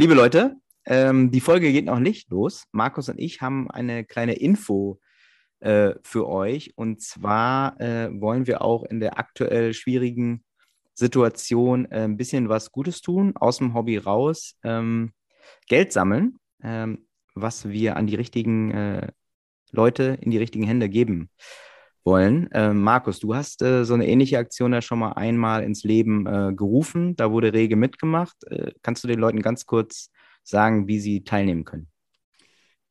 Liebe Leute, ähm, die Folge geht noch nicht los. Markus und ich haben eine kleine Info äh, für euch. Und zwar äh, wollen wir auch in der aktuell schwierigen Situation äh, ein bisschen was Gutes tun, aus dem Hobby raus, ähm, Geld sammeln, ähm, was wir an die richtigen äh, Leute in die richtigen Hände geben wollen. Ähm, Markus, du hast äh, so eine ähnliche Aktion ja schon mal einmal ins Leben äh, gerufen. Da wurde rege mitgemacht. kannst du den Leuten ganz kurz sagen, wie sie teilnehmen können?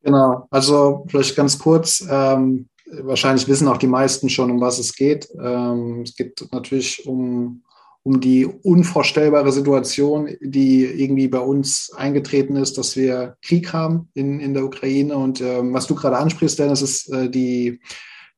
Genau, also vielleicht ganz kurz. Ähm, wahrscheinlich wissen auch die meisten schon, um was es geht. Ähm, es geht natürlich um, um die unvorstellbare Situation, die irgendwie bei uns eingetreten ist, dass wir Krieg haben in, in der Ukraine. Und ähm, was du gerade ansprichst, Dennis, ist äh, die,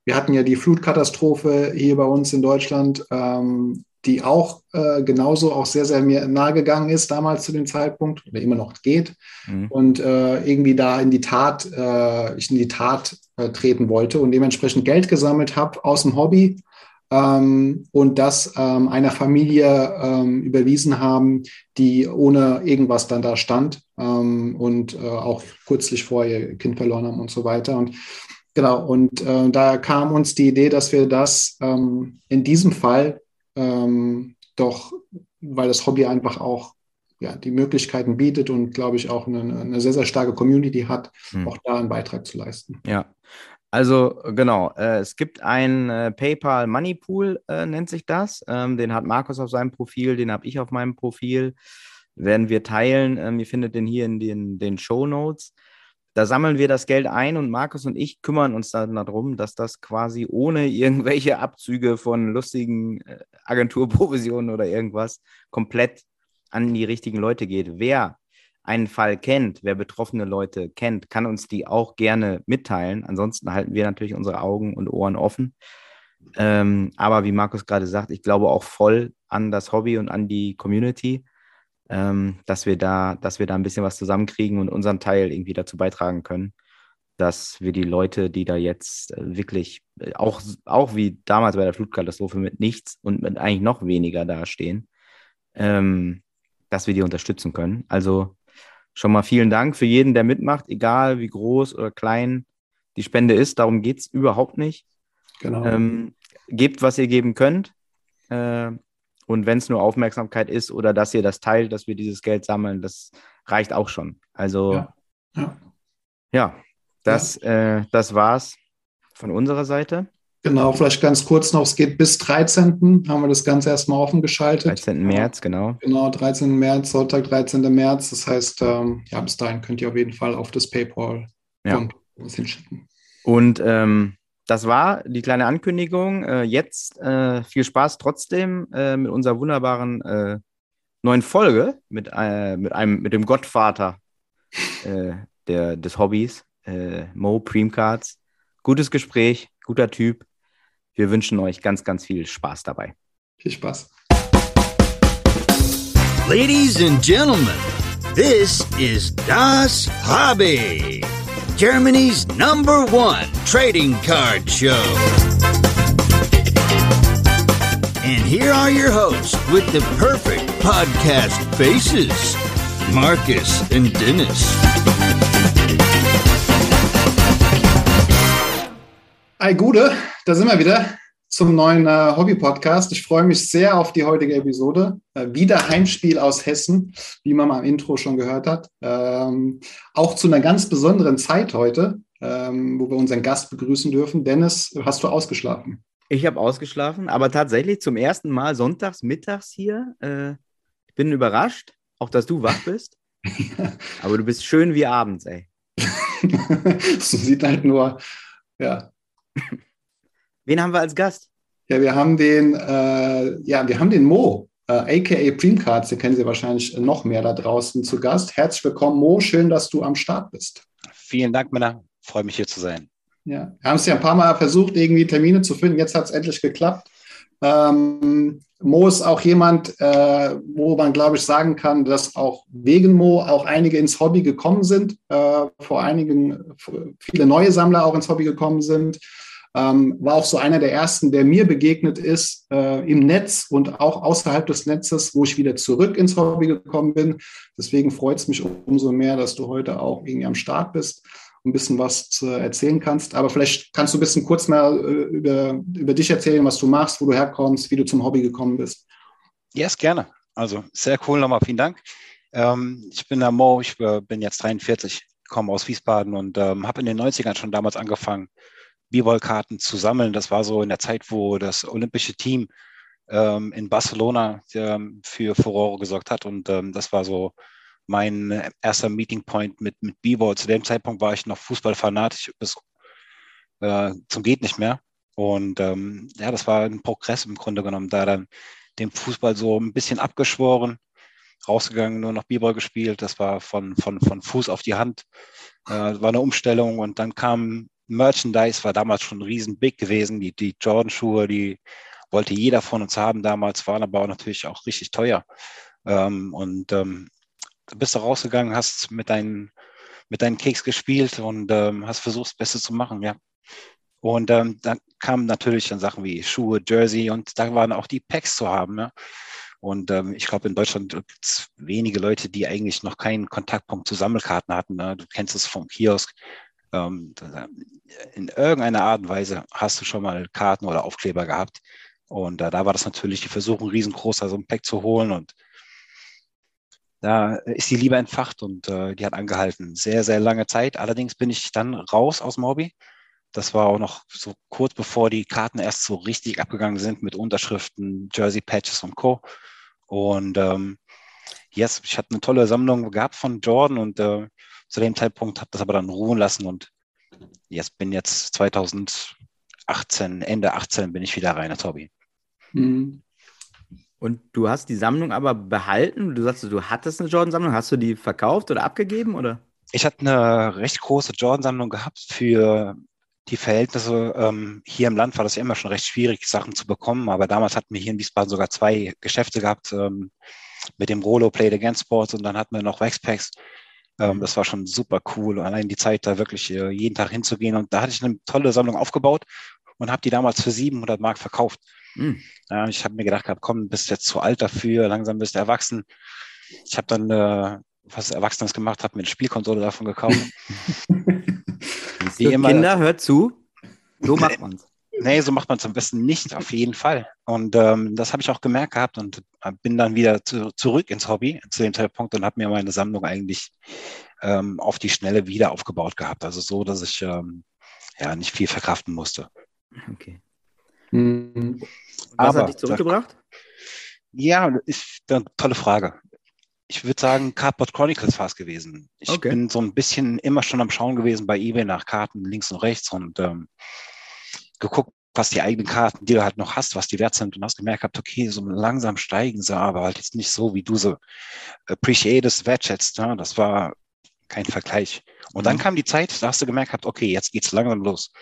wir hatten ja die Flutkatastrophe hier bei uns in Deutschland. Ähm, die auch äh, genauso auch sehr, sehr mir nahe gegangen ist damals zu dem Zeitpunkt oder immer noch geht mhm. und äh, irgendwie da in die Tat, äh, ich in die Tat äh, treten wollte und dementsprechend Geld gesammelt habe aus dem Hobby ähm, und das ähm, einer Familie ähm, überwiesen haben, die ohne irgendwas dann da stand ähm, und äh, auch kürzlich vorher ihr Kind verloren haben und so weiter und Genau, und äh, da kam uns die Idee, dass wir das ähm, in diesem Fall ähm, doch, weil das Hobby einfach auch ja, die Möglichkeiten bietet und, glaube ich, auch eine, eine, sehr, sehr starke Community hat, hm. auch da einen Beitrag zu leisten. Ja, also genau, äh, es gibt ein äh, PayPal Money Pool, äh, nennt sich das. Ähm, den hat Markus auf seinem Profil, den habe ich auf meinem Profil. Werden wir teilen. Ähm, ihr findet den hier in den, den Show Notes. Da sammeln wir das Geld ein und Markus und ich kümmern uns dann darum, dass das quasi ohne irgendwelche Abzüge von lustigen äh, Agenturprovisionen oder irgendwas komplett an die richtigen Leute geht. Wer einen Fall kennt, wer betroffene Leute kennt, kann uns die auch gerne mitteilen. Ansonsten halten wir natürlich unsere Augen und Ohren offen. Ähm, aber wie Markus gerade sagt, ich glaube auch voll an das Hobby und an die Community ähm, dass wir da, dass wir da ein bisschen was zusammenkriegen und unseren Teil irgendwie dazu beitragen können, dass wir die Leute, die da jetzt äh, wirklich äh, auch, auch wie damals bei der Flutkatastrophe mit nichts und mit eigentlich noch weniger dastehen, ähm, dass wir die unterstützen können. Also schon mal vielen Dank für jeden, der mitmacht, egal wie groß oder klein die Spende ist. Darum geht es überhaupt nicht. Genau. Ähm, gebt, was ihr geben könnt. Äh, und wenn es nur Aufmerksamkeit ist oder dass ihr das teilt, dass wir dieses Geld sammeln, das reicht auch schon. Also ja, ja. ja das, ja. Äh, das war's von unserer Seite. Genau, vielleicht ganz kurz noch, es geht bis 13. haben wir das Ganze erstmal offen geschaltet. 13. März, genau. Genau, 13. März, Sonntag, 13. März. Das heißt, ähm, ja, bis dahin könnt ihr auf jeden Fall auf das PayPal ja. was hinschicken. Und ähm, das war die kleine Ankündigung. Äh, jetzt äh, viel Spaß trotzdem äh, mit unserer wunderbaren äh, neuen Folge mit, äh, mit, einem, mit dem Gottvater äh, der, des Hobbys, Mo Preamcards. Gutes Gespräch, guter Typ. Wir wünschen euch ganz, ganz viel Spaß dabei. Viel Spaß. Ladies and Gentlemen, this is Das Hobby. Germany's number one trading card show. And here are your hosts with the perfect podcast faces Marcus and Dennis. Hi Gude, da sind wir wieder. Zum neuen äh, Hobby-Podcast. Ich freue mich sehr auf die heutige Episode. Äh, wieder Heimspiel aus Hessen, wie man mal im Intro schon gehört hat. Ähm, auch zu einer ganz besonderen Zeit heute, ähm, wo wir unseren Gast begrüßen dürfen. Dennis, hast du ausgeschlafen? Ich habe ausgeschlafen, aber tatsächlich zum ersten Mal sonntags, mittags hier. Äh, ich bin überrascht, auch dass du wach bist. aber du bist schön wie abends, ey. so sieht halt nur, ja. Wen haben wir als Gast? Ja, wir haben den, äh, ja, wir haben den Mo, äh, aka Preamcards, den kennen Sie wahrscheinlich noch mehr da draußen zu Gast. Herzlich willkommen, Mo. Schön, dass du am Start bist. Vielen Dank, Männer. Freue mich hier zu sein. Ja, wir haben es ja ein paar Mal versucht, irgendwie Termine zu finden. Jetzt hat es endlich geklappt. Ähm, Mo ist auch jemand, äh, wo man, glaube ich, sagen kann, dass auch wegen Mo auch einige ins Hobby gekommen sind, äh, vor einigen, viele neue Sammler auch ins Hobby gekommen sind. Ähm, war auch so einer der ersten, der mir begegnet ist äh, im Netz und auch außerhalb des Netzes, wo ich wieder zurück ins Hobby gekommen bin. Deswegen freut es mich umso mehr, dass du heute auch irgendwie am Start bist ein bisschen was zu erzählen kannst. Aber vielleicht kannst du ein bisschen kurz mal äh, über, über dich erzählen, was du machst, wo du herkommst, wie du zum Hobby gekommen bist. Yes, gerne. Also sehr cool nochmal, vielen Dank. Ähm, ich bin der Mo, ich äh, bin jetzt 43, komme aus Wiesbaden und ähm, habe in den 90ern schon damals angefangen, B-Ball-Karten zu sammeln. Das war so in der Zeit, wo das olympische Team ähm, in Barcelona ähm, für Furore gesorgt hat und ähm, das war so mein erster Meeting Point mit, mit B-Ball. Zu dem Zeitpunkt war ich noch Fußballfanatisch bis äh, zum geht nicht mehr. Und ähm, ja, das war ein Progress im Grunde genommen, da dann dem Fußball so ein bisschen abgeschworen, rausgegangen, nur noch B-Ball gespielt. Das war von, von, von Fuß auf die Hand. Äh, war eine Umstellung und dann kam Merchandise, war damals schon riesen big gewesen. Die, die Jordan-Schuhe, die wollte jeder von uns haben damals, waren aber auch natürlich auch richtig teuer. Ähm, und ähm, bist du rausgegangen, hast mit deinen, mit deinen Keks gespielt und ähm, hast versucht, das Beste zu machen, ja. Und ähm, dann kamen natürlich dann Sachen wie Schuhe, Jersey und da waren auch die Packs zu haben. Ja? Und ähm, ich glaube, in Deutschland gibt es wenige Leute, die eigentlich noch keinen Kontaktpunkt zu Sammelkarten hatten. Ne? Du kennst es vom Kiosk. Ähm, in irgendeiner Art und Weise hast du schon mal Karten oder Aufkleber gehabt. Und äh, da war das natürlich die Versuchung, riesengroß so ein Pack zu holen. Und da ist die Liebe entfacht und äh, die hat angehalten. Sehr, sehr lange Zeit. Allerdings bin ich dann raus aus Hobby. Das war auch noch so kurz bevor die Karten erst so richtig abgegangen sind mit Unterschriften, Jersey Patches und Co. Und ähm, yes, ich hatte eine tolle Sammlung gehabt von Jordan und äh, zu dem Zeitpunkt habe das aber dann ruhen lassen und jetzt bin jetzt 2018, Ende 18 bin ich wieder rein Hobby. Mhm. Und du hast die Sammlung aber behalten? Du sagst, du hattest eine Jordan-Sammlung. Hast du die verkauft oder abgegeben? Oder? Ich hatte eine recht große Jordan-Sammlung gehabt für die Verhältnisse. Ähm, hier im Land war das ja immer schon recht schwierig, Sachen zu bekommen. Aber damals hatten wir hier in Wiesbaden sogar zwei Geschäfte gehabt ähm, mit dem Rolo Play Against Sports und dann hatten wir noch Waxpacks. Ähm, das war schon super cool. Allein die Zeit, da wirklich äh, jeden Tag hinzugehen. Und da hatte ich eine tolle Sammlung aufgebaut und habe die damals für 700 Mark verkauft. Mhm. Ja, ich habe mir gedacht, komm, bist jetzt zu alt dafür, langsam bist du erwachsen. Ich habe dann äh, was Erwachsenes gemacht, habe mir eine Spielkonsole davon gekauft. Wie immer, Kinder, hört zu. So macht man es. Nee, so macht man es am besten nicht, auf jeden Fall. Und ähm, das habe ich auch gemerkt gehabt und bin dann wieder zu, zurück ins Hobby zu dem Zeitpunkt und habe mir meine Sammlung eigentlich ähm, auf die Schnelle wieder aufgebaut gehabt. Also so, dass ich ähm, ja nicht viel verkraften musste. Okay. Mhm. Was Aber, hat dich zurückgebracht? Ja, ist eine tolle Frage. Ich würde sagen, Cardboard Chronicles war es gewesen. Ich okay. bin so ein bisschen immer schon am Schauen gewesen bei eBay nach Karten links und rechts und ähm, geguckt, was die eigenen Karten, die du halt noch hast, was die wert sind und hast gemerkt, okay, so langsam steigen sie, aber halt jetzt nicht so, wie du so appreciatest, wertschätzt. Ne? Das war kein Vergleich. Und mhm. dann kam die Zeit, da hast du gemerkt, okay, jetzt geht's langsam los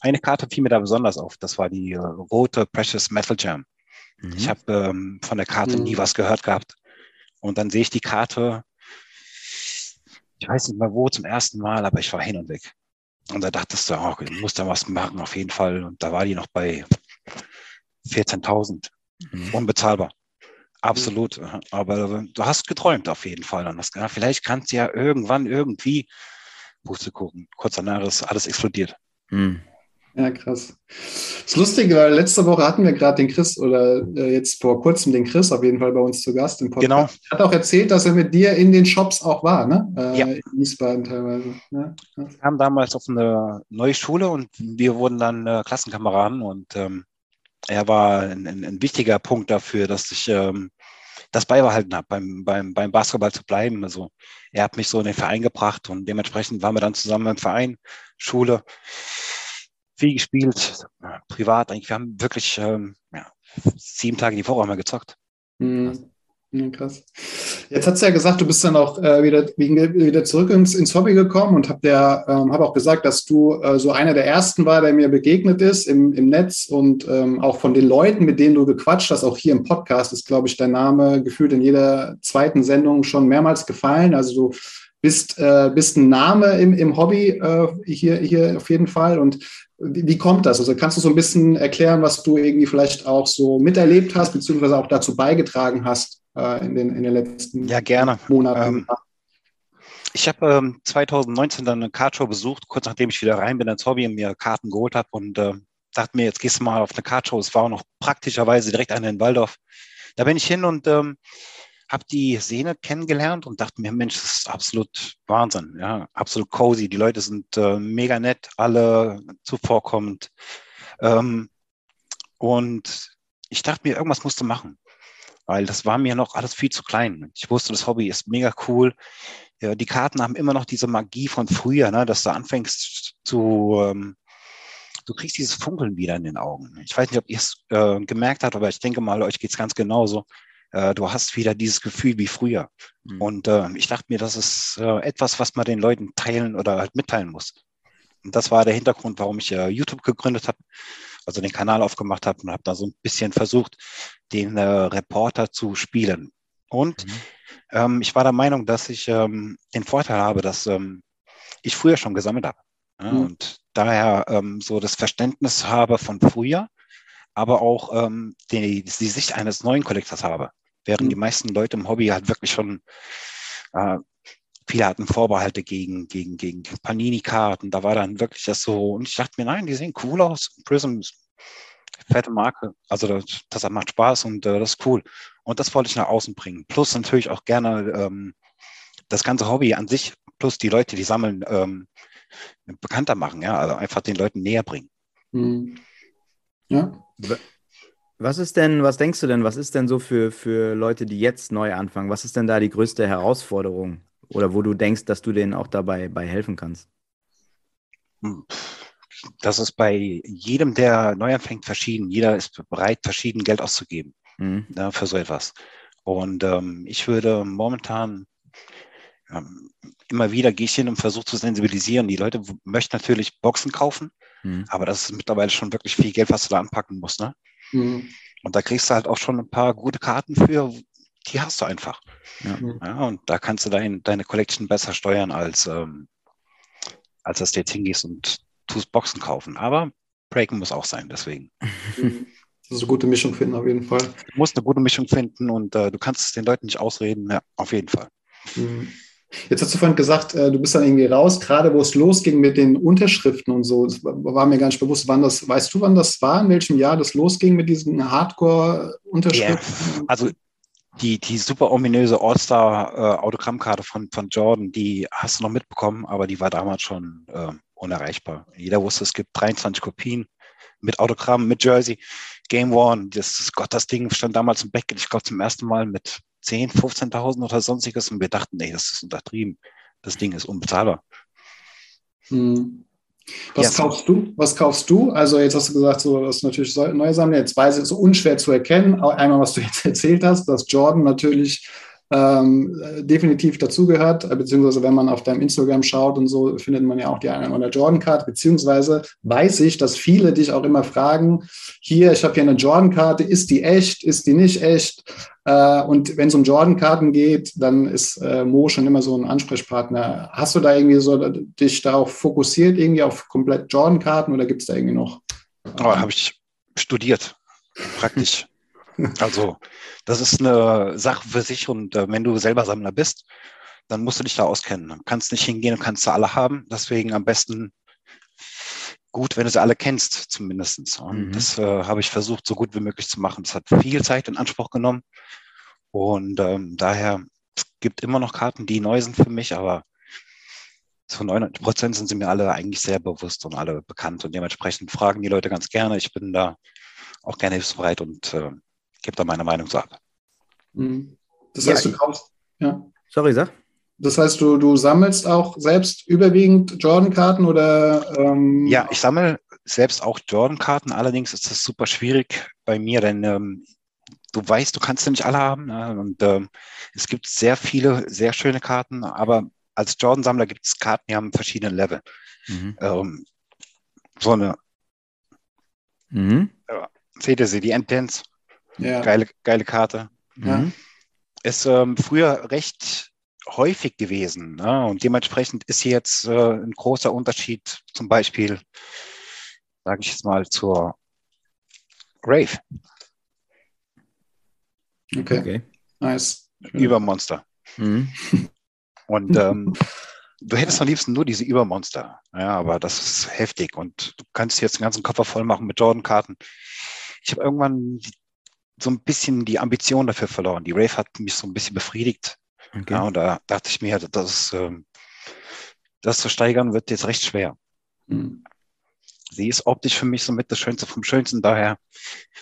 eine Karte fiel mir da besonders auf. Das war die äh, rote Precious Metal Jam. Mhm. Ich habe ähm, von der Karte mhm. nie was gehört gehabt. Und dann sehe ich die Karte, ich weiß nicht mehr wo zum ersten Mal, aber ich war hin und weg. Und da dachtest du, oh, du musst da was machen, auf jeden Fall. Und da war die noch bei 14.000. Mhm. Unbezahlbar. Absolut. Mhm. Aber du hast geträumt auf jeden Fall. Und das, vielleicht kannst du ja irgendwann irgendwie, Puste gucken, kurz danach ist alles explodiert. Mhm. Ja, krass. Das Lustige war, letzte Woche hatten wir gerade den Chris oder äh, jetzt vor kurzem den Chris auf jeden Fall bei uns zu Gast im Podcast. Genau. Er hat auch erzählt, dass er mit dir in den Shops auch war, ne? Äh, ja. In Wiesbaden teilweise. Ja, wir kamen damals auf eine neue Schule und wir wurden dann äh, Klassenkameraden und ähm, er war ein, ein, ein, wichtiger Punkt dafür, dass ich ähm, das beibehalten habe, beim, beim, beim Basketball zu bleiben. Also er hat mich so in den Verein gebracht und dementsprechend waren wir dann zusammen im Verein, Schule viel gespielt, privat eigentlich. Wir haben wirklich ähm, ja, sieben Tage die Woche wir gezockt. Mhm. Ja, krass. Jetzt hat sie ja gesagt, du bist dann auch äh, wieder, wieder zurück ins, ins Hobby gekommen und habe ähm, hab auch gesagt, dass du äh, so einer der ersten war, der mir begegnet ist im, im Netz und ähm, auch von den Leuten, mit denen du gequatscht hast, auch hier im Podcast ist, glaube ich, dein Name gefühlt in jeder zweiten Sendung schon mehrmals gefallen. Also du bist, äh, bist ein Name im, im Hobby äh, hier, hier auf jeden Fall. Und wie, wie, kommt das? Also kannst du so ein bisschen erklären, was du irgendwie vielleicht auch so miterlebt hast, beziehungsweise auch dazu beigetragen hast äh, in, den, in den letzten ja, gerne. Monaten? Ähm, ich habe ähm, 2019 dann eine Kartshow besucht, kurz nachdem ich wieder rein bin ins Hobby und mir Karten geholt habe und äh, dachte mir, jetzt gehst du mal auf eine Kartshow. Es war auch noch praktischerweise direkt eine in Waldorf. Da bin ich hin und ähm, habe die Szene kennengelernt und dachte mir, Mensch, das ist absolut Wahnsinn, ja, absolut cozy. Die Leute sind äh, mega nett, alle zuvorkommend. Ähm, und ich dachte mir, irgendwas musste machen, weil das war mir noch alles viel zu klein. Ich wusste, das Hobby ist mega cool. Ja, die Karten haben immer noch diese Magie von früher, ne, dass du anfängst zu, ähm, du kriegst dieses Funkeln wieder in den Augen. Ich weiß nicht, ob ihr es äh, gemerkt habt, aber ich denke mal, euch geht es ganz genauso. Äh, du hast wieder dieses Gefühl wie früher. Mhm. Und äh, ich dachte mir, das ist äh, etwas, was man den Leuten teilen oder halt mitteilen muss. Und das war der Hintergrund, warum ich äh, YouTube gegründet habe, also den Kanal aufgemacht habe und habe da so ein bisschen versucht, den äh, Reporter zu spielen. Und mhm ähm, ich war der Meinung, dass ich ähm, den Vorteil habe, dass ähm, ich früher schon gesammelt habe. Ja, mhm. Und daher ähm, so das Verständnis habe von früher, aber auch ähm, die, die Sicht eines neuen Kollektors habe. Während mhm. die meisten Leute im Hobby halt wirklich schon äh, viele hatten Vorbehalte gegen, gegen, gegen Panini-Karten. Da war dann wirklich das so, und ich dachte mir, nein, die sehen cool aus. Prism fette Marke. Also das, das macht Spaß und äh, das ist cool. Und das wollte ich nach außen bringen. Plus natürlich auch gerne ähm, das ganze Hobby an sich, plus die Leute, die sammeln, ähm, bekannter machen, ja, also einfach den Leuten näher bringen. Mhm. Ja. Was ist denn, was denkst du denn, was ist denn so für, für Leute, die jetzt neu anfangen? Was ist denn da die größte Herausforderung? Oder wo du denkst, dass du denen auch dabei bei helfen kannst? Hm das ist bei jedem, der neu anfängt, verschieden. Jeder ist bereit, verschieden Geld auszugeben mhm. ne, für so etwas. Und ähm, ich würde momentan ähm, immer wieder gehe ich hin und versuche zu sensibilisieren. Die Leute möchten natürlich Boxen kaufen, mhm. aber das ist mittlerweile schon wirklich viel Geld, was du da anpacken musst. Ne? Mhm. Und da kriegst du halt auch schon ein paar gute Karten für, die hast du einfach. Ja. ja und da kannst du dein, deine Collection besser steuern, als, ähm, als dass du jetzt hingehst und tust Boxen kaufen. Aber Breaken muss auch sein, deswegen. Das ist eine gute Mischung finden, auf jeden Fall. Du musst eine gute Mischung finden und äh, du kannst es den Leuten nicht ausreden. Ja, auf jeden Fall. Mhm. Jetzt hast du vorhin gesagt, äh, du bist dann irgendwie raus, gerade wo es losging mit den Unterschriften und so. Das war mir gar nicht bewusst, wann das, weißt du, wann das war, in welchem Jahr das losging mit diesen Hardcore-Unterschriften? Yeah. Also die, die super ominöse All-Star-Autogrammkarte von, von Jordan, die hast du noch mitbekommen, aber die war damals schon äh, unerreichbar. Jeder wusste, es gibt 23 Kopien mit Autogramm, mit Jersey. Game One, das, Gott, das Ding stand damals im Beckett, ich glaube zum ersten Mal mit 10, 15.000 oder sonstiges und wir dachten, nee, das ist untertrieben. Das Ding ist unbezahlbar. Hm. Was ja. kaufst du? Was kaufst du? Also jetzt hast du gesagt, so das ist natürlich neue Sammlung. Jetzt weiß ich, so unschwer zu erkennen. Einmal, was du jetzt erzählt hast, dass Jordan natürlich ähm, definitiv dazugehört, beziehungsweise wenn man auf deinem Instagram schaut und so, findet man ja auch die eine oder Jordan Card, beziehungsweise weiß ich, dass viele dich auch immer fragen, hier, ich habe hier eine Jordan Karte, ist die echt, ist die nicht echt? Äh, und wenn es um Jordan Karten geht, dann ist äh, Mo schon immer so ein Ansprechpartner. Hast du da irgendwie so dich darauf fokussiert, irgendwie auf komplett Jordan Karten oder gibt es da irgendwie noch? Oh, habe ich studiert, praktisch. Also das ist eine Sache für sich und äh, wenn du selber Sammler bist, dann musst du dich da auskennen. Du kannst nicht hingehen und kannst sie alle haben. Deswegen am besten gut, wenn du sie alle kennst, zumindest. Und mhm. das äh, habe ich versucht, so gut wie möglich zu machen. Das hat viel Zeit in Anspruch genommen. Und ähm, daher, es gibt immer noch Karten, die neu sind für mich, aber zu 99 Prozent sind sie mir alle eigentlich sehr bewusst und alle bekannt. Und dementsprechend fragen die Leute ganz gerne. Ich bin da auch gerne hilfsbereit und äh, gebe da meine Meinung zu ab. Mhm. Das heißt, ja, du kaufst. Ja. Sorry, sag. Das heißt, du, du sammelst auch selbst überwiegend Jordan-Karten oder? Ähm ja, ich sammle selbst auch Jordan-Karten. Allerdings ist das super schwierig bei mir, denn ähm, du weißt, du kannst ja nicht alle haben. Ne? Und ähm, es gibt sehr viele, sehr schöne Karten, aber als Jordan-Sammler gibt es Karten, die haben verschiedene Level. Mhm. Ähm, so eine. Mhm. Ja, seht ihr sie, die Enddance? Ja. Geile, geile Karte. Mhm. Ist ähm, früher recht häufig gewesen. Ne? Und dementsprechend ist hier jetzt äh, ein großer Unterschied, zum Beispiel sage ich jetzt mal, zur Rave. Okay, Okay. nice. Übermonster. Mhm. Und ähm, du hättest am liebsten nur diese Übermonster. Ja, aber das ist heftig und du kannst jetzt den ganzen Koffer voll machen mit Jordan-Karten. Ich habe irgendwann die, so ein bisschen die Ambition dafür verloren. Die Rave hat mich so ein bisschen befriedigt. Okay. Ja, und da dachte ich mir, das, ähm, das zu steigern wird jetzt recht schwer. Hm. Sie ist optisch für mich somit das Schönste vom Schönsten. Daher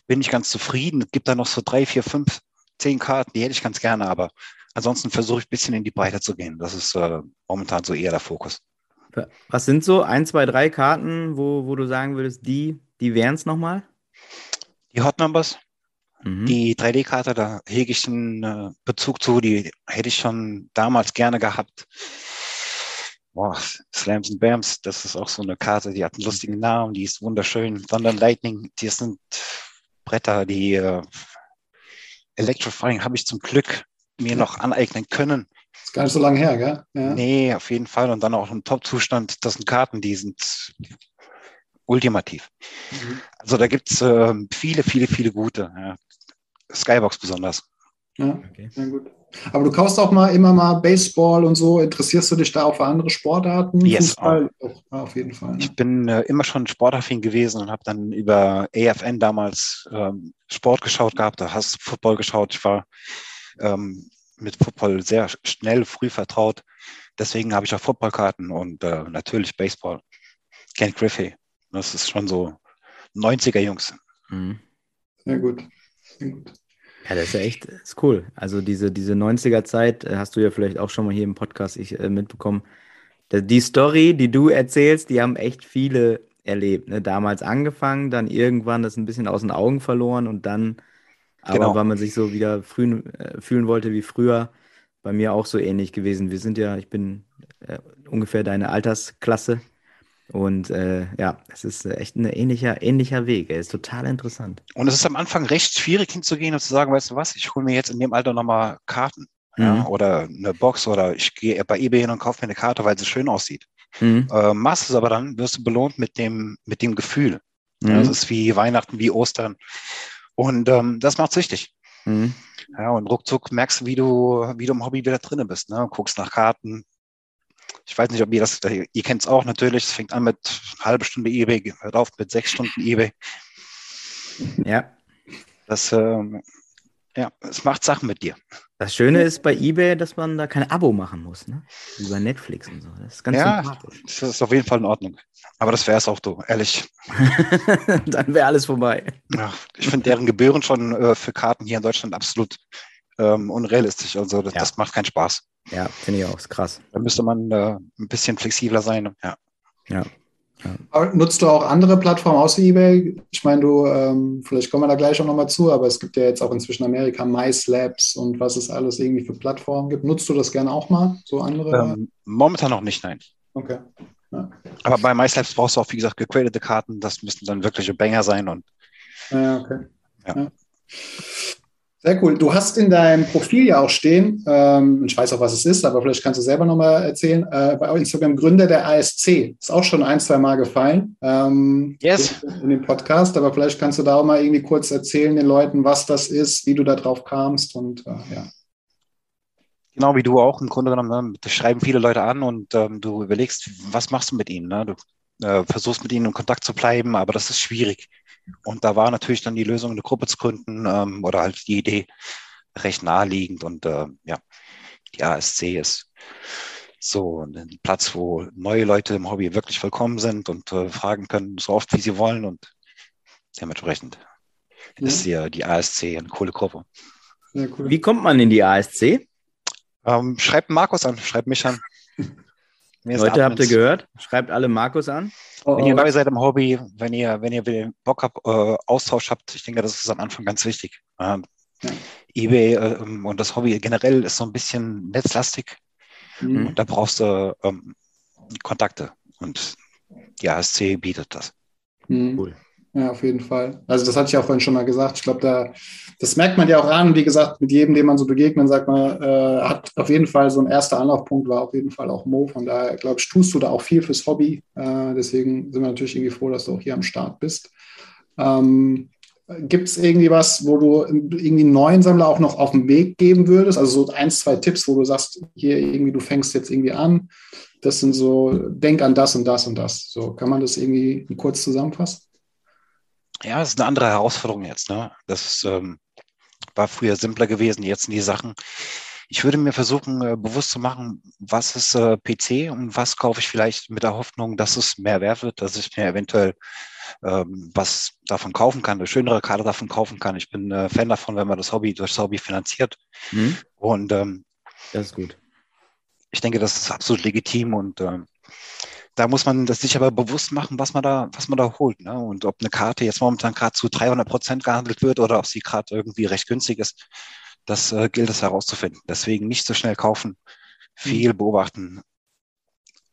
bin ich ganz zufrieden. Es gibt da noch so drei, vier, fünf, zehn Karten, die hätte ich ganz gerne, aber ansonsten versuche ich ein bisschen in die Breite zu gehen. Das ist äh, momentan so eher der Fokus. Was sind so ein, zwei, drei Karten, wo, wo du sagen würdest, die, die wären es nochmal? Die Hot Numbers, Mhm. die 3D-Karte, da hege ich einen äh, Bezug zu, die hätte ich schon damals gerne gehabt. Boah, Slams and Bams, das ist auch so eine Karte, die hat einen lustigen Namen, die ist wunderschön. Thunder Lightning, die sind Bretter, die äh, Electrifying habe ich zum Glück mir noch aneignen können. Ist gar nicht so lange her, gell? Ja. Nee, auf jeden Fall. Und dann auch im Top-Zustand, das sind Karten, die sind ultimativ. Mhm. Also da gibt's äh, viele, viele, viele gute. Ja. Skybox besonders. ja. Okay. Ja, gut. Aber du kaufst auch mal immer mal Baseball und so. Interessierst du dich da auch für andere Sportarten? Yes, Fußball? Auch. Ja, auf jeden Fall. Ne? Ich bin äh, immer schon sportaffin gewesen und habe dann über AFN damals ähm, Sport geschaut gehabt. Da hast du Football geschaut. Ich war ähm, mit Football sehr schnell, früh vertraut. Deswegen habe ich auch Footballkarten und äh, natürlich Baseball. Ken Griffey. Das ist schon so 90er Jungs. Mhm. Sehr gut. Gut. Ja, das ist ja echt ist cool. Also diese, diese 90er-Zeit äh, hast du ja vielleicht auch schon mal hier im Podcast ich, äh, mitbekommen. Die Story, die du erzählst, die haben echt viele erlebt. Ne? Damals angefangen, dann irgendwann das ein bisschen aus den Augen verloren und dann, aber Genau. weil man sich so wieder früh, äh, fühlen wollte wie früher, bei mir auch so ähnlich gewesen. Wir sind ja, ich bin äh, ungefähr deine Altersklasse und äh, ja, es ist äh, echt ein ähnlicher, ähnlicher Weg. Er ist total interessant. Und es ist am Anfang recht schwierig hinzugehen und zu sagen, weißt du was, ich hole mir jetzt in dem Alter nochmal Karten. Ja, Mhm. oder eine Box oder ich gehe bei eBay hin und kaufe mir eine Karte, weil sie schön aussieht. Mhm. Äh, machst es aber dann, wirst du belohnt mit dem, mit dem Gefühl. Mhm. Ja, das ist wie Weihnachten, wie Ostern. Und ähm, das macht süchtig. Mhm. Ja, und ruckzuck merkst du, wie du, wie du im Hobby wieder drinne bist. Ne? Guckst nach Karten. Ich weiß nicht, ob ihr das, ihr kennt es auch natürlich. Es fängt an mit halbe Stunde eBay, hört auf mit sechs Stunden eBay. Ja. Das, ähm, ja, es macht Sachen mit dir. Das Schöne ist bei eBay, dass man da kein Abo machen muss, ne? Bei Netflix und so. Das ist ganz Ja. sympathisch. Das ist auf jeden Fall in Ordnung. Aber das wäre es auch, du, ehrlich. Dann wäre alles vorbei. Ja, ich finde deren Gebühren schon äh, für Karten hier in Deutschland absolut ähm, unrealistisch. Also das, Ja. das macht keinen Spaß. Ja, finde ich auch. Ist krass. Da müsste man äh, ein bisschen flexibler sein. Ja. Ja. Aber nutzt du auch andere Plattformen außer eBay? Ich meine, du, ähm, vielleicht kommen wir da gleich auch nochmal zu, aber es gibt ja jetzt auch inzwischen Amerika MySlabs und was es alles irgendwie für Plattformen gibt. Nutzt du das gerne auch mal? So andere? Ähm, momentan noch nicht, nein. Okay. Aber bei MySlabs brauchst du auch, wie gesagt, gecredete Karten. Das müssten dann wirkliche Banger sein. Und Ja, okay. Ja. Sehr cool. Du hast in deinem Profil ja auch stehen, ähm, ich weiß auch, was es ist, aber vielleicht kannst du selber nochmal erzählen, äh, bei Instagram Gründer der ASC. Ist auch schon ein, zwei Mal gefallen ähm, Yes. in, dem Podcast, aber vielleicht kannst du da auch mal irgendwie kurz erzählen den Leuten, was das ist, wie du da drauf kamst und äh, ja. genau wie du auch im Grunde genommen, ne, das schreiben viele Leute an und ähm, du überlegst, was machst du mit ihnen? Ne? Du äh, versuchst mit ihnen in Kontakt zu bleiben, aber das ist schwierig. Und da war natürlich dann die Lösung, eine Gruppe zu gründen ähm, oder halt die Idee recht naheliegend. Und äh, ja, die ASC ist so ein Platz, wo neue Leute im Hobby wirklich willkommen sind und äh, fragen können, so oft wie sie wollen. Und dementsprechend ist die, die ASC eine coole Gruppe. Cool. Wie kommt man in die ASC? Ähm, schreibt Markus an, schreibt mich an. Leute, habt ihr gehört? Schreibt alle Markus an. Oh, Wenn ihr oh, neu seid im Hobby, wenn ihr, wenn ihr Bock habt, äh, Austausch habt, ich denke, das ist am Anfang ganz wichtig. Ähm, Ja. eBay ähm, und das Hobby generell ist so ein bisschen netzlastig mhm. und da brauchst du ähm, Kontakte und die ASC bietet das. Mhm. Cool. Ja, auf jeden Fall. Also das hatte ich auch vorhin schon mal gesagt. Ich glaube, da, das merkt man ja auch an. Wie gesagt, mit jedem, dem man so begegnet, sagt man, äh, hat auf jeden Fall so ein erster Anlaufpunkt, war auf jeden Fall auch Mo. Von daher, glaube ich, tust du da auch viel fürs Hobby. Äh, deswegen sind wir natürlich irgendwie froh, dass du auch hier am Start bist. Ähm, Gibt es irgendwie was, wo du irgendwie einen neuen Sammler auch noch auf den Weg geben würdest? Also so ein, zwei Tipps, wo du sagst, hier irgendwie, du fängst jetzt irgendwie an. Das sind so, denk an das und das und das. So, kann man das irgendwie kurz zusammenfassen? Ja, das ist eine andere Herausforderung jetzt. Ne? Das ähm, war früher simpler gewesen, jetzt sind die Sachen. Ich würde mir versuchen, äh, bewusst zu machen, was ist äh, PC und was kaufe ich vielleicht mit der Hoffnung, dass es mehr wert wird, dass ich mir eventuell ähm, was davon kaufen kann, eine schönere Karte davon kaufen kann. Ich bin äh, Fan davon, wenn man das Hobby durch das Hobby finanziert. Mhm. Und ähm, das ist gut. Ich denke, das ist absolut legitim und ähm, da muss man das sich aber bewusst machen, was man da, was man da holt. Ne? Und ob eine Karte jetzt momentan gerade zu 300 Prozent gehandelt wird oder ob sie gerade irgendwie recht günstig ist, das äh, gilt es herauszufinden. Deswegen nicht so schnell kaufen, viel mhm. beobachten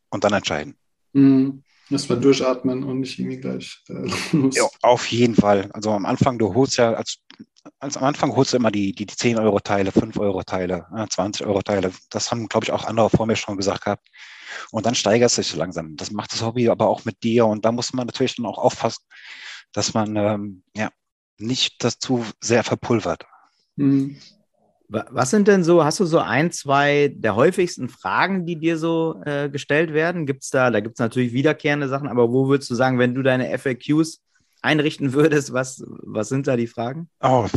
und dann entscheiden. Mhm. Wir durchatmen und nicht irgendwie gleich äh, los. Ja, auf jeden Fall. Also am Anfang, du holst ja als, als am Anfang holst du immer die, die, die 10-Euro-Teile, 5-Euro-Teile, 20-Euro-Teile. Das haben, glaube ich, auch andere vor mir schon gesagt gehabt. Und dann steigert es sich so langsam. Das macht das Hobby aber auch mit dir. Und da muss man natürlich dann auch aufpassen, dass man ähm, ja, nicht das zu sehr verpulvert. Mhm. Was sind denn so, hast du so ein, zwei der häufigsten Fragen, die dir so äh, gestellt werden? Gibt es da, da gibt es natürlich wiederkehrende Sachen, aber wo würdest du sagen, wenn du deine FAQs einrichten würdest, was, was sind da die Fragen? Oh,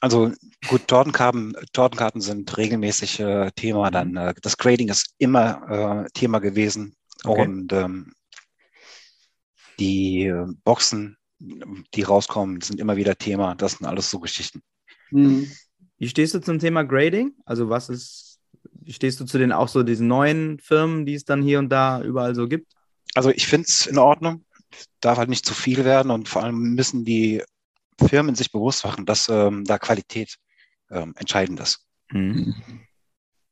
also gut, Tortenkarten, Tortenkarten sind regelmäßig äh, Thema. Dann äh, das Grading ist immer äh, Thema gewesen. Okay. Und ähm, die äh, Boxen, die rauskommen, sind immer wieder Thema. Das sind alles so Geschichten. Mhm. Wie stehst du zum Thema Grading? Also was ist, wie stehst du zu den auch so diesen neuen Firmen, die es dann hier und da überall so gibt? Also ich finde es in Ordnung. Darf halt nicht zu viel werden und vor allem müssen die Firmen sich bewusst machen, dass ähm, da Qualität ähm, entscheidend ist. Mhm.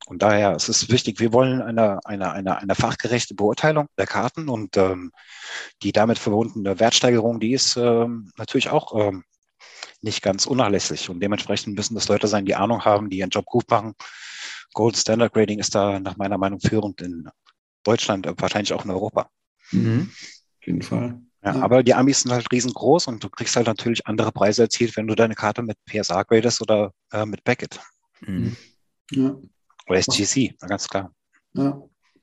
Und daher ist es wichtig, wir wollen eine, eine, eine, eine fachgerechte Beurteilung der Karten und ähm, die damit verbundene Wertsteigerung, die ist ähm, natürlich auch ähm, nicht ganz unerlässlich. Und dementsprechend müssen das Leute sein, die Ahnung haben, die ihren Job gut machen. Gold Standard Grading ist da nach meiner Meinung führend in Deutschland, wahrscheinlich auch in Europa. Mhm. Jeden Fall. Ja, ja, aber die Amis sind halt riesengroß und du kriegst halt natürlich andere Preise erzielt, wenn du deine Karte mit PSA gradest oder äh, mit Beckett. Mhm. Ja. Oder SGC, ganz klar. Ja.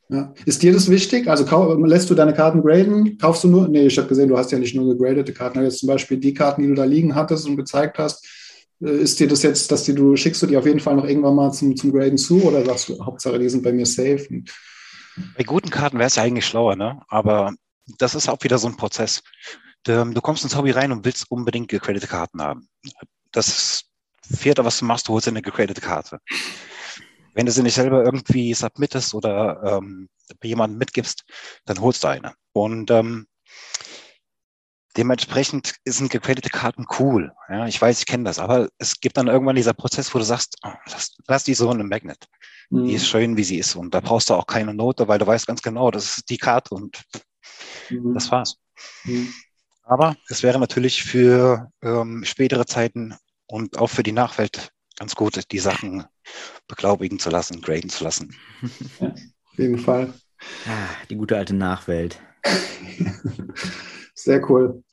Ja. Ist dir das wichtig? Also lässt du deine Karten graden? Kaufst du nur? Nee, ich habe gesehen, du hast ja nicht nur gegradete Karten. Jetzt zum Beispiel die Karten, die du da liegen hattest und gezeigt hast. Äh, ist dir das jetzt, dass die, du schickst du die auf jeden Fall noch irgendwann mal zum, zum Graden zu oder sagst du, Hauptsache, die sind bei mir safe? Bei guten Karten wäre es ja eigentlich schlauer, ne? Aber das ist auch wieder so ein Prozess. Du kommst ins Hobby rein und willst unbedingt gecredete Karten haben. Das Vierte, was du machst, du holst eine gecredete Karte. Wenn du sie nicht selber irgendwie submittest oder ähm, jemanden mitgibst, dann holst du eine. Und ähm, dementsprechend sind gecreditete Karten cool. Ja, ich weiß, ich kenne das, aber es gibt dann irgendwann dieser Prozess, wo du sagst, oh, lass, lass, die so in einem Magnet. Mhm. Die ist schön, wie sie ist. Und da brauchst du auch keine Note, weil du weißt ganz genau, das ist die Karte und mhm. das war's. Mhm. Aber es wäre natürlich für ähm, spätere Zeiten und auch für die Nachwelt ganz gut, die Sachen beglaubigen zu lassen, graden zu lassen. Ja, auf jeden Fall. Ah, die gute alte Nachwelt. Sehr cool.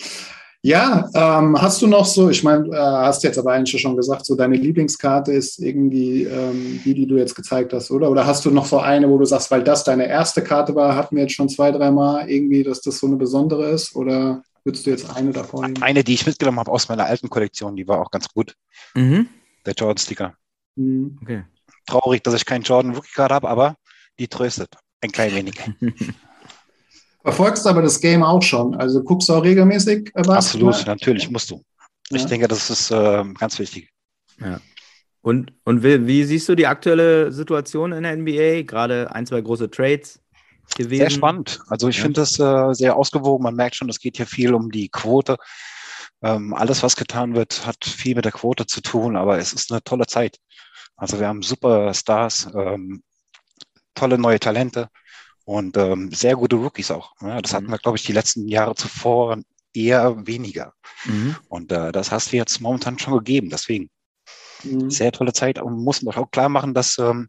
Ja, ähm, hast du noch so, ich meine, äh, hast jetzt aber eigentlich schon gesagt, so deine Lieblingskarte ist irgendwie ähm, die, die du jetzt gezeigt hast, oder? Oder hast du noch so eine, wo du sagst, weil das deine erste Karte war, hatten wir jetzt schon zwei, dreimal irgendwie, dass das so eine besondere ist? Oder würdest du jetzt eine davon nehmen? Eine, die ich mitgenommen habe aus meiner alten Kollektion, die war auch ganz gut. Mhm. Der Jordan-Sticker. Mhm. Okay. Traurig, dass ich keinen Jordan Rookie Card habe, aber die tröstet ein klein wenig. Verfolgst aber das Game auch schon. Also guckst du auch regelmäßig was? Absolut, natürlich musst du. Ich ja. denke, das ist äh, ganz wichtig. Ja. Und, und wie, wie, siehst du die aktuelle Situation in der NBA? Gerade ein, zwei große Trades gewesen. Sehr spannend. Also ich ja. finde das äh, sehr ausgewogen. Man merkt schon, es geht hier viel um die Quote. Ähm, alles, was getan wird, hat viel mit der Quote zu tun, aber es ist eine tolle Zeit. Also wir haben super Stars, ähm, tolle neue Talente und ähm, sehr gute Rookies auch. Ja, das hatten mhm. wir, glaube ich, die letzten Jahre zuvor eher weniger. Mhm. Und äh, das hast du jetzt momentan schon gegeben. Deswegen mhm. sehr tolle Zeit und muss man auch klar machen, dass ähm,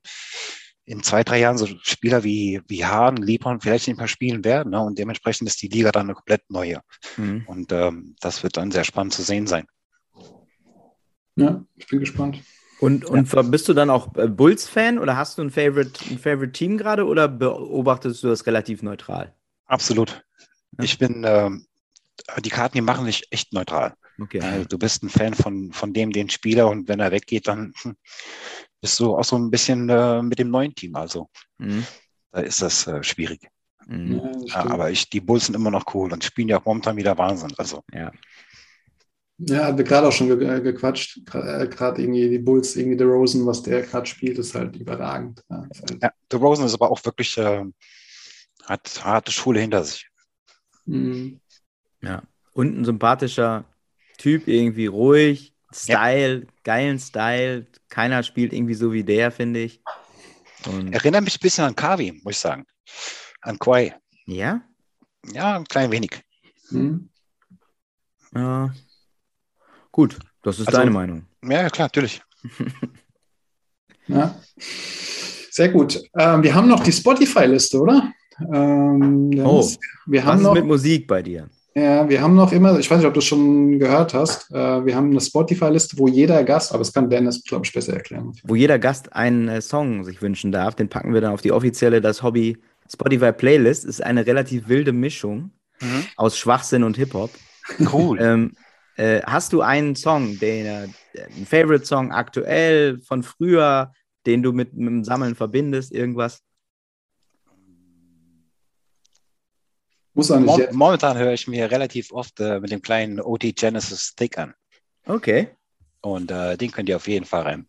in zwei, drei Jahren so Spieler wie, wie Hahn, Liebron vielleicht nicht mehr spielen werden. Ne? Und dementsprechend ist die Liga dann eine komplett neue. Mhm. Und ähm, das wird dann sehr spannend zu sehen sein. Ja, ich bin gespannt. Und, und ja. bist du dann auch äh, Bulls-Fan oder hast du ein Favorite, ein Favorite Team gerade oder beobachtest du das relativ neutral? Absolut. Ja. Ich bin, äh, die Karten, die machen dich echt neutral. Okay. Also, du bist ein Fan von, von dem, den Spieler und wenn er weggeht, dann hm, bist du auch so ein bisschen äh, mit dem neuen Team. Also mhm. da ist das äh, schwierig. Mhm. Ja, aber ich, die Bulls sind immer noch cool und spielen ja auch momentan wieder Wahnsinn. Also. Ja. Ja, haben wir gerade auch schon ge äh, gequatscht. Gerade äh, irgendwie die Bulls, irgendwie der Rosen, was der gerade spielt, ist halt überragend. Ja, halt ja, der Rosen ist aber auch wirklich, äh, hat harte Schule hinter sich. Mhm. Ja, und ein sympathischer Typ, irgendwie ruhig, Style, ja. geilen Style. Keiner spielt irgendwie so wie der, finde ich. Und Erinnert mich ein bisschen an Kavi, muss ich sagen. An Quai. Ja? Ja, ein klein wenig. Hm. Ja. Gut, das ist also, deine Meinung. Ja, klar, natürlich. ja. Sehr gut. Ähm, wir haben noch die Spotify-Liste, oder? Ähm, oh, wir haben was noch, mit Musik bei dir? Ja, wir haben noch immer, ich weiß nicht, ob du es schon gehört hast, äh, wir haben eine Spotify-Liste, wo jeder Gast, aber das kann Dennis, glaube ich, besser erklären. Wo jeder Gast einen äh, Song sich wünschen darf, den packen wir dann auf die offizielle Das Hobby Spotify Playlist. Ist eine relativ wilde Mischung mhm. aus Schwachsinn und Hip-Hop. Cool. ähm, äh, hast du einen Song, den, äh, ein Favorite-Song aktuell von früher, den du mit, mit dem Sammeln verbindest, irgendwas? Muss auch nicht Mo jetzt. Momentan höre ich mir relativ oft äh, mit dem kleinen OT Genesis Stick an. Okay. Und äh, den könnt ihr auf jeden Fall rein.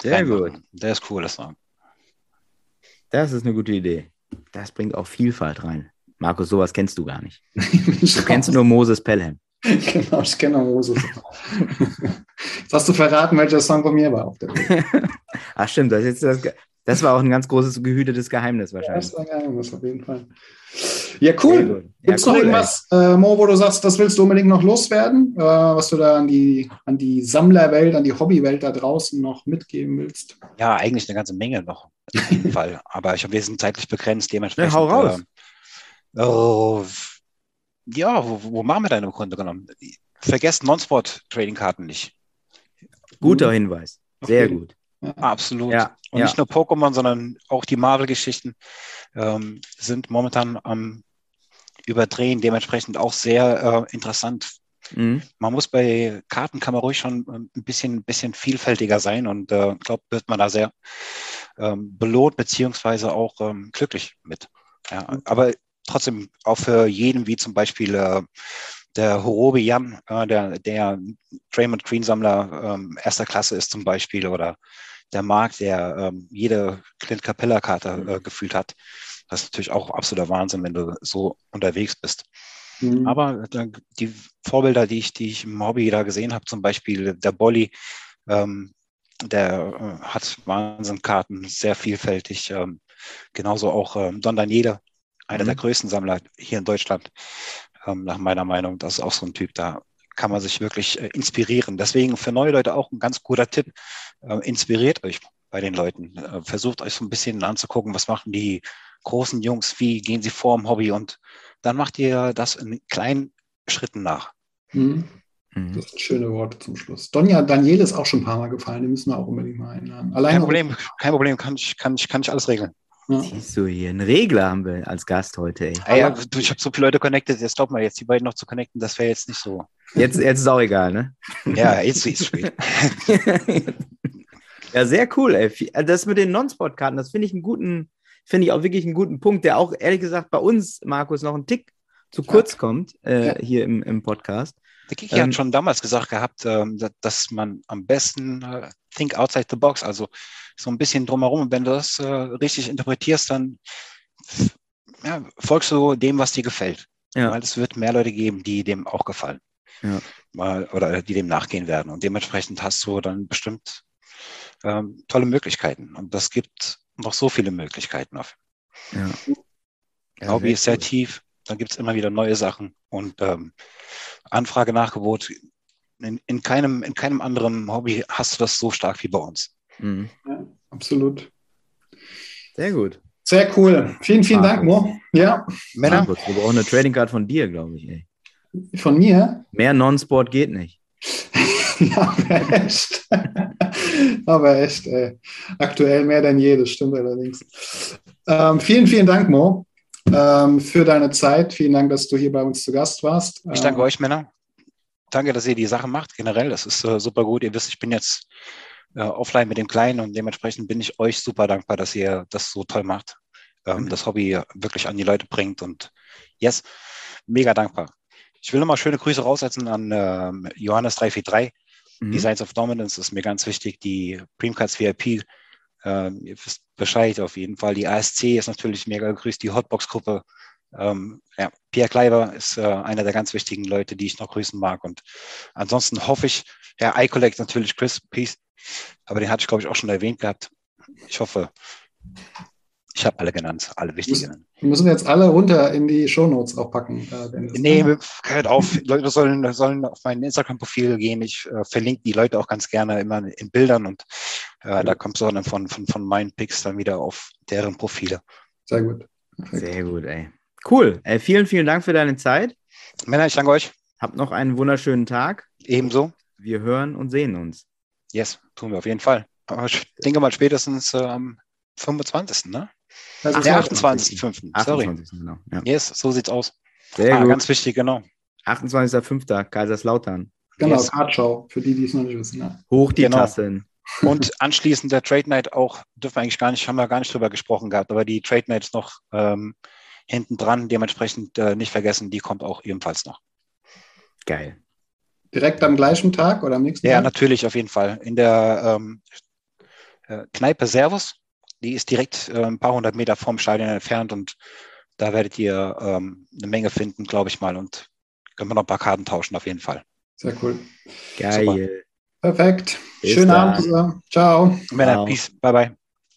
Sehr reinmachen. gut. Der ist cool, das Song. Das ist eine gute Idee. Das bringt auch Vielfalt rein. Markus, sowas kennst du gar nicht. du kennst nur Moses Pelham. genau, ich kenne Moses. Jetzt hast du verraten, welcher Song von mir war auf der Ach stimmt, das, ist das, das war auch ein ganz großes gehütetes Geheimnis wahrscheinlich. das war ein Geheimnis, auf jeden Fall. Ja, cool. Ja, Gibt es cool, noch irgendwas, äh, Mo, wo du sagst, das willst du unbedingt noch loswerden, äh, was du da an die, an die Sammlerwelt, an die Hobbywelt da draußen noch mitgeben willst? Ja, eigentlich eine ganze Menge noch, auf jeden Fall. Aber ich habe, wir sind zeitlich begrenzt, dementsprechend. Ja, hau raus. Äh, oh, ja, wo, wo machen wir denn im Grunde genommen? Vergesst Non-Sport-Trading-Karten nicht. Guter Hinweis. Sehr okay. gut. Absolut. Ja, und ja. nicht nur Pokémon, sondern auch die Marvel-Geschichten ähm, sind momentan am Überdrehen, dementsprechend auch sehr äh, interessant. Mhm. Man muss bei Karten kann man ruhig schon ein bisschen, bisschen vielfältiger sein und äh, glaube, wird man da sehr ähm, belohnt beziehungsweise auch ähm, glücklich mit. Ja, mhm. aber trotzdem auch für jeden, wie zum Beispiel äh, der Horobi Jan, äh, der, der Draymond Green Sammler ähm, erster Klasse ist zum Beispiel, oder der Marc, der ähm, jede Clint Capella Karte äh, gefühlt hat. Das ist natürlich auch absoluter Wahnsinn, wenn du so unterwegs bist. Mhm. Aber äh, die Vorbilder, die ich, die ich im Hobby da gesehen habe, zum Beispiel der Bolly, ähm, der äh, hat Wahnsinnkarten, sehr vielfältig. Ähm, genauso auch ähm, Don Daniele, einer mhm. der größten Sammler hier in Deutschland, ähm, nach meiner Meinung. Das ist auch so ein Typ, da kann man sich wirklich äh, inspirieren. Deswegen für neue Leute auch ein ganz guter Tipp. Äh, inspiriert euch bei den Leuten. Äh, versucht euch so ein bisschen anzugucken, was machen die großen Jungs, wie gehen sie vor im Hobby und dann macht ihr das in kleinen Schritten nach. Mhm. mhm. Das sind schöne Worte zum Schluss. Donja Daniel ist auch schon ein paar Mal gefallen, die müssen wir auch unbedingt mal einladen. Allein kein Problem, kein Problem, kann ich, kann ich, kann ich alles regeln. Ja. Siehst du hier, einen Regler haben wir als Gast heute. Ey. Ja, du, ich habe so viele Leute connected, jetzt glaub mal, jetzt die beiden noch zu connecten, das wäre jetzt nicht so. Jetzt, jetzt ist auch egal, ne? Ja, jetzt ist es spät. ja, sehr cool, ey. Das mit den Non-Sport-Karten, das finde ich einen guten, finde ich auch wirklich einen guten Punkt, der auch ehrlich gesagt bei uns, Markus, noch einen Tick zu kurz ja. kommt äh, ja. hier im, im Podcast. Der Kiki ähm, hat schon damals gesagt gehabt, ähm, dass man am besten äh, think outside the box, also so ein bisschen drumherum. Und wenn du das äh, richtig interpretierst, dann ja, folgst du dem, was dir gefällt. Ja. Weil es wird mehr Leute geben, die dem auch gefallen. Ja. Oder die dem nachgehen werden. Und dementsprechend hast du dann bestimmt ähm, tolle Möglichkeiten. Und das gibt noch so viele Möglichkeiten. Auf. Ja. Ja, Hobby ist sehr tief. dann gibt es immer wieder neue Sachen und ähm, Anfrage, Nachgebot. In, in, keinem, in keinem anderen Hobby hast du das so stark wie bei uns. Mhm. Ja, absolut. Sehr gut. Sehr cool. Vielen, vielen Markus. Dank, Mo. Ja. Männer. Markus, wir brauchen eine Trading Card von dir, glaube ich. Ey. Von mir? Mehr Non-Sport geht nicht. ja, aber echt. aber echt, ey. Aktuell mehr denn je, das stimmt allerdings. Ähm, vielen, vielen Dank, Mo, ähm, für deine Zeit. Vielen Dank, dass du hier bei uns zu Gast warst. Ich danke ähm, euch, Männer. Danke, dass ihr die Sache macht, generell. Das ist äh, super gut. Ihr wisst, ich bin jetzt äh, offline mit dem Kleinen und dementsprechend bin ich euch super dankbar, dass ihr das so toll macht. Ähm, mhm. Das Hobby wirklich an die Leute bringt und yes, mega dankbar. Ich will nochmal schöne Grüße raussetzen an äh, Johannes 343. Mhm. Designs of Dominance ist mir ganz wichtig. Die Creamcuts VIP, äh, ihr wisst Bescheid auf jeden Fall. Die ASC ist natürlich mega gegrüßt. Die Hotbox-Gruppe. Ähm, ja, Pierre Kleiber ist äh, einer der ganz wichtigen Leute, die ich noch grüßen mag. Und ansonsten hoffe ich, ja, iCollect natürlich Chris, Peace. Aber den hatte ich, glaube ich, auch schon erwähnt gehabt. Ich hoffe, ich habe alle genannt, alle wichtigen. Müssen wir jetzt alle runter in die Shownotes auch packen? Äh, nee, hört auf. Leute sollen, sollen auf mein Instagram-Profil gehen. Ich äh, verlinke die Leute auch ganz gerne immer in Bildern und äh, da kommt es dann von, von, von meinen Picks dann wieder auf deren Profile. Sehr gut. Perfekt. Sehr gut, ey. Cool. Ey, vielen, vielen Dank für deine Zeit. Männer, ich danke euch. Habt noch einen wunderschönen Tag. Ebenso. Wir hören und sehen uns. Yes, tun wir auf jeden Fall. Aber ich denke mal spätestens äh, am 25. Ne? Also der 28.5. 28. Genau. Ja. Yes, so sieht's aus. Sehr ah, gut. Ganz wichtig, genau. 28.5. Kaiserslautern. Genau, yes. Kartschau, für die, die es noch nicht wissen. Ja. Hoch die genau. Tassen. Und anschließend der Trade Night auch, dürfen wir eigentlich gar nicht, haben wir gar nicht drüber gesprochen gehabt, aber die Trade Night ist noch ähm, hinten dran, dementsprechend äh, nicht vergessen, die kommt auch ebenfalls noch. Geil. Direkt am gleichen Tag oder am nächsten ja, Tag? Ja, natürlich, auf jeden Fall. In der ähm, äh, Kneipe Servus die ist direkt äh, ein paar hundert Meter vom Stadion entfernt und da werdet ihr ähm, eine Menge finden, glaube ich mal. Und können wir noch ein paar Karten tauschen, auf jeden Fall. Sehr cool. Geil. Super. Perfekt. Bis Schönen dann. Abend zusammen. Ciao. Männer, Peace. Bye, bye.